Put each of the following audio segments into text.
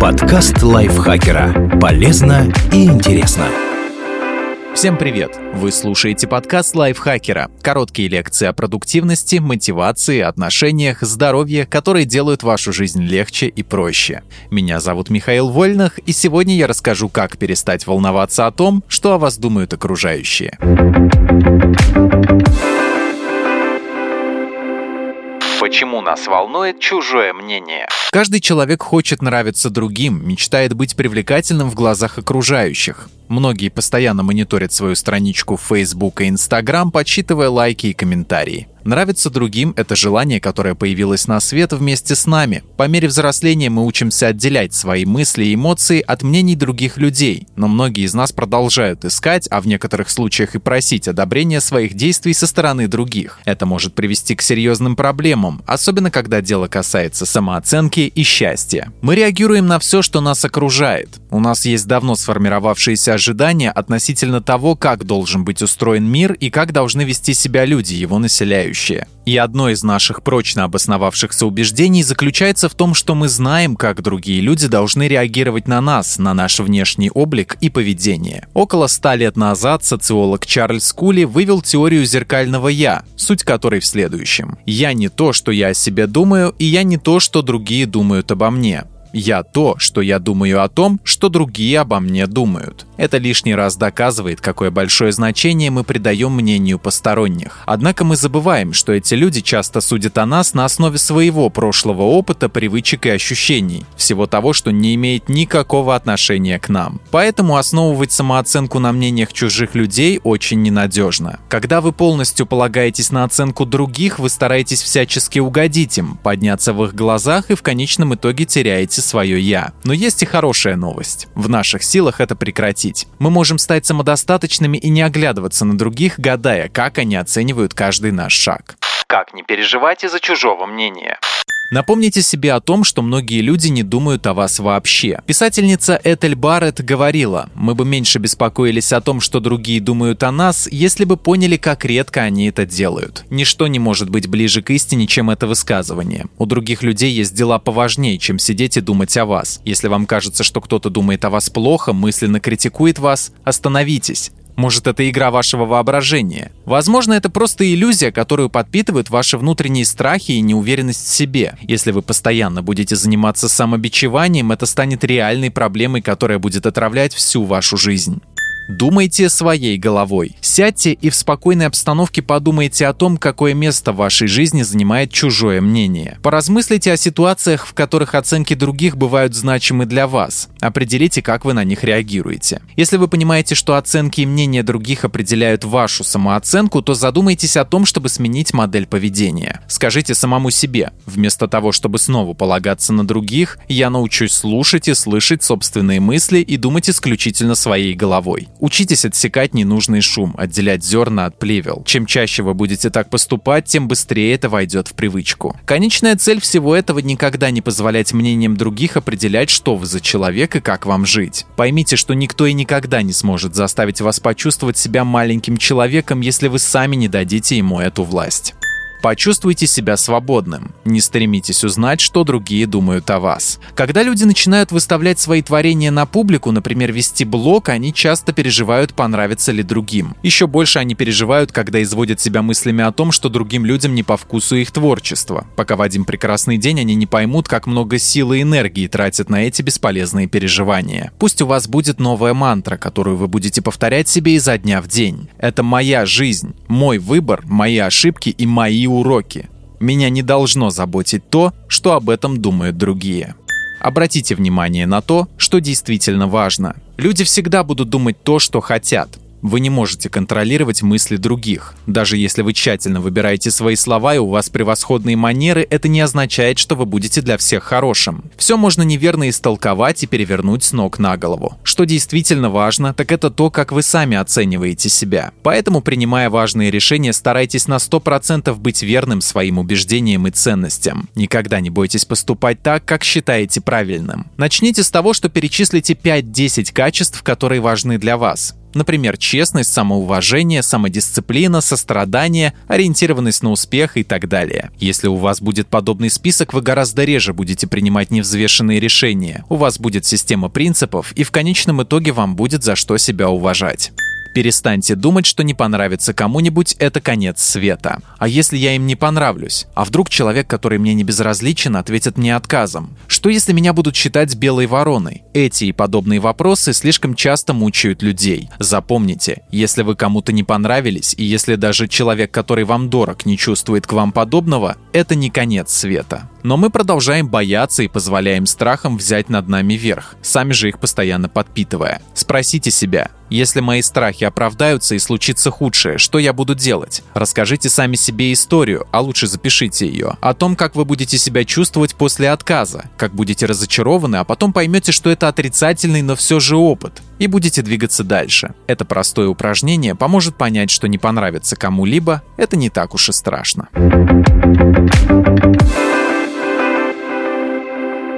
Подкаст лайфхакера. Полезно и интересно. Всем привет! Вы слушаете подкаст лайфхакера. Короткие лекции о продуктивности, мотивации, отношениях, здоровье, которые делают вашу жизнь легче и проще. Меня зовут Михаил Вольных, и сегодня я расскажу, как перестать волноваться о том, что о вас думают окружающие. Почему нас волнует чужое мнение? Каждый человек хочет нравиться другим, мечтает быть привлекательным в глазах окружающих. Многие постоянно мониторят свою страничку в Facebook и Instagram, подсчитывая лайки и комментарии. Нравится другим – это желание, которое появилось на свет вместе с нами. По мере взросления мы учимся отделять свои мысли и эмоции от мнений других людей, но многие из нас продолжают искать, а в некоторых случаях и просить одобрения своих действий со стороны других. Это может привести к серьезным проблемам, особенно когда дело касается самооценки и счастья. Мы реагируем на все, что нас окружает. У нас есть давно сформировавшиеся ожидания относительно того, как должен быть устроен мир и как должны вести себя люди, его населяющие. И одно из наших прочно обосновавшихся убеждений заключается в том, что мы знаем, как другие люди должны реагировать на нас, на наш внешний облик и поведение. Около ста лет назад социолог Чарльз Кули вывел теорию зеркального «я», суть которой в следующем. «Я не то, что я о себе думаю, и я не то, что другие думают обо мне. Я то, что я думаю о том, что другие обо мне думают. Это лишний раз доказывает, какое большое значение мы придаем мнению посторонних. Однако мы забываем, что эти люди часто судят о нас на основе своего прошлого опыта, привычек и ощущений, всего того, что не имеет никакого отношения к нам. Поэтому основывать самооценку на мнениях чужих людей очень ненадежно. Когда вы полностью полагаетесь на оценку других, вы стараетесь всячески угодить им, подняться в их глазах и в конечном итоге теряете свое «я». Но есть и хорошая новость. В наших силах это прекратить. Мы можем стать самодостаточными и не оглядываться на других, гадая, как они оценивают каждый наш шаг. Как не переживать из-за чужого мнения? Напомните себе о том, что многие люди не думают о вас вообще. Писательница Этель Барретт говорила, мы бы меньше беспокоились о том, что другие думают о нас, если бы поняли, как редко они это делают. Ничто не может быть ближе к истине, чем это высказывание. У других людей есть дела поважнее, чем сидеть и думать о вас. Если вам кажется, что кто-то думает о вас плохо, мысленно критикует вас, остановитесь. Может, это игра вашего воображения. Возможно, это просто иллюзия, которую подпитывают ваши внутренние страхи и неуверенность в себе. Если вы постоянно будете заниматься самобичеванием, это станет реальной проблемой, которая будет отравлять всю вашу жизнь. Думайте своей головой. Сядьте и в спокойной обстановке подумайте о том, какое место в вашей жизни занимает чужое мнение. Поразмыслите о ситуациях, в которых оценки других бывают значимы для вас. Определите, как вы на них реагируете. Если вы понимаете, что оценки и мнения других определяют вашу самооценку, то задумайтесь о том, чтобы сменить модель поведения. Скажите самому себе, вместо того, чтобы снова полагаться на других, я научусь слушать и слышать собственные мысли и думать исключительно своей головой. Учитесь отсекать ненужный шум, отделять зерна от плевел. Чем чаще вы будете так поступать, тем быстрее это войдет в привычку. Конечная цель всего этого никогда не позволять мнениям других определять, что вы за человек и как вам жить. Поймите, что никто и никогда не сможет заставить вас почувствовать себя маленьким человеком, если вы сами не дадите ему эту власть. Почувствуйте себя свободным. Не стремитесь узнать, что другие думают о вас. Когда люди начинают выставлять свои творения на публику, например, вести блог, они часто переживают, понравится ли другим. Еще больше они переживают, когда изводят себя мыслями о том, что другим людям не по вкусу их творчество. Пока в один прекрасный день они не поймут, как много силы и энергии тратят на эти бесполезные переживания. Пусть у вас будет новая мантра, которую вы будете повторять себе изо дня в день. Это моя жизнь, мой выбор, мои ошибки и мои уроки. Меня не должно заботить то, что об этом думают другие. Обратите внимание на то, что действительно важно. Люди всегда будут думать то, что хотят. Вы не можете контролировать мысли других. Даже если вы тщательно выбираете свои слова и у вас превосходные манеры, это не означает, что вы будете для всех хорошим. Все можно неверно истолковать и перевернуть с ног на голову. Что действительно важно, так это то, как вы сами оцениваете себя. Поэтому, принимая важные решения, старайтесь на 100% быть верным своим убеждениям и ценностям. Никогда не бойтесь поступать так, как считаете правильным. Начните с того, что перечислите 5-10 качеств, которые важны для вас. Например, честность, самоуважение, самодисциплина, сострадание, ориентированность на успех и так далее. Если у вас будет подобный список, вы гораздо реже будете принимать невзвешенные решения. У вас будет система принципов, и в конечном итоге вам будет за что себя уважать. Перестаньте думать, что не понравится кому-нибудь – это конец света. А если я им не понравлюсь? А вдруг человек, который мне не безразличен, ответит мне отказом? Что если меня будут считать белой вороной? Эти и подобные вопросы слишком часто мучают людей. Запомните, если вы кому-то не понравились, и если даже человек, который вам дорог, не чувствует к вам подобного, это не конец света. Но мы продолжаем бояться и позволяем страхам взять над нами верх, сами же их постоянно подпитывая. Спросите себя, если мои страхи оправдаются и случится худшее, что я буду делать? Расскажите сами себе историю, а лучше запишите ее, о том, как вы будете себя чувствовать после отказа, как будете разочарованы, а потом поймете, что это отрицательный, но все же опыт, и будете двигаться дальше. Это простое упражнение поможет понять, что не понравится кому-либо, это не так уж и страшно.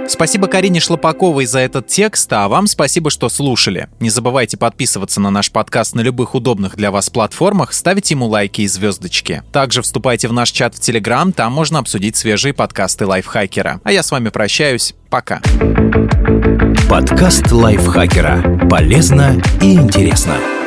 Спасибо Карине Шлопаковой за этот текст, а вам спасибо, что слушали. Не забывайте подписываться на наш подкаст на любых удобных для вас платформах, ставить ему лайки и звездочки. Также вступайте в наш чат в Телеграм, там можно обсудить свежие подкасты лайфхакера. А я с вами прощаюсь. Пока. Подкаст лайфхакера. Полезно и интересно.